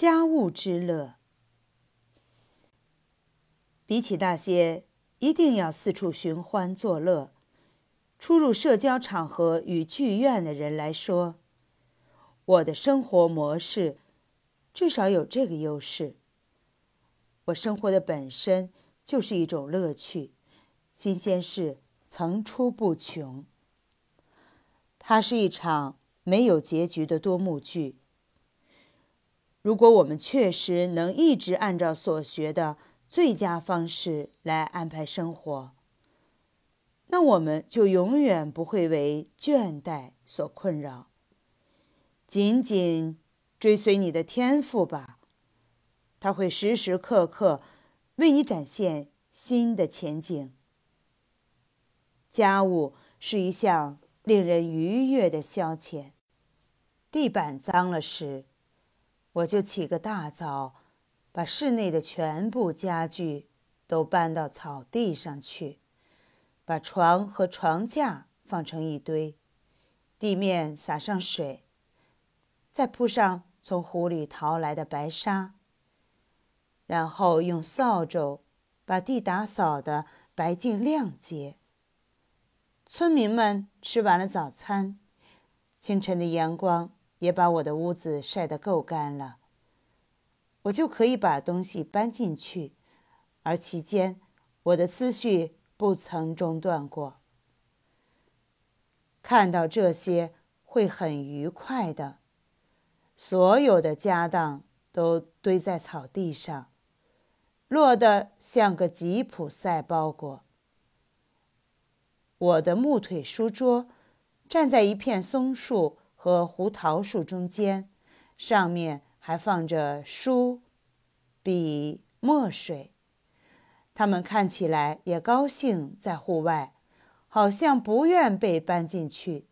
家务之乐。比起那些一定要四处寻欢作乐、出入社交场合与剧院的人来说，我的生活模式至少有这个优势：我生活的本身就是一种乐趣，新鲜事层出不穷。它是一场没有结局的多幕剧。如果我们确实能一直按照所学的最佳方式来安排生活，那我们就永远不会为倦怠所困扰。紧紧追随你的天赋吧，他会时时刻刻为你展现新的前景。家务是一项。令人愉悦的消遣。地板脏了时，我就起个大早，把室内的全部家具都搬到草地上去，把床和床架放成一堆，地面撒上水，再铺上从湖里淘来的白沙，然后用扫帚把地打扫得白净亮洁。村民们吃完了早餐，清晨的阳光也把我的屋子晒得够干了。我就可以把东西搬进去，而期间我的思绪不曾中断过。看到这些会很愉快的。所有的家当都堆在草地上，落得像个吉普赛包裹。我的木腿书桌站在一片松树和胡桃树中间，上面还放着书、笔、墨水。他们看起来也高兴在户外，好像不愿被搬进去。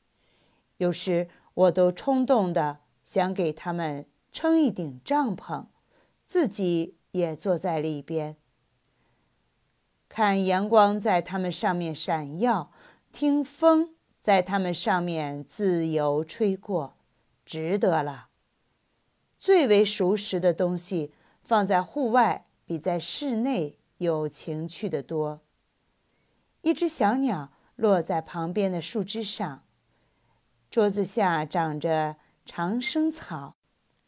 有时我都冲动的想给他们撑一顶帐篷，自己也坐在里边，看阳光在他们上面闪耀。听风在它们上面自由吹过，值得了。最为熟识的东西放在户外，比在室内有情趣的多。一只小鸟落在旁边的树枝上，桌子下长着长生草，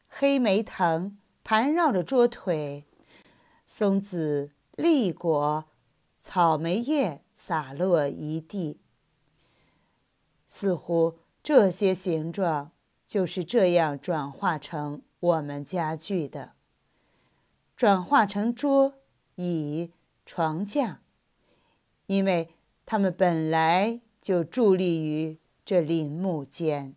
黑莓藤盘绕着桌腿，松子、栗果、草莓叶洒落一地。似乎这些形状就是这样转化成我们家具的，转化成桌椅床架，因为它们本来就伫立于这林木间。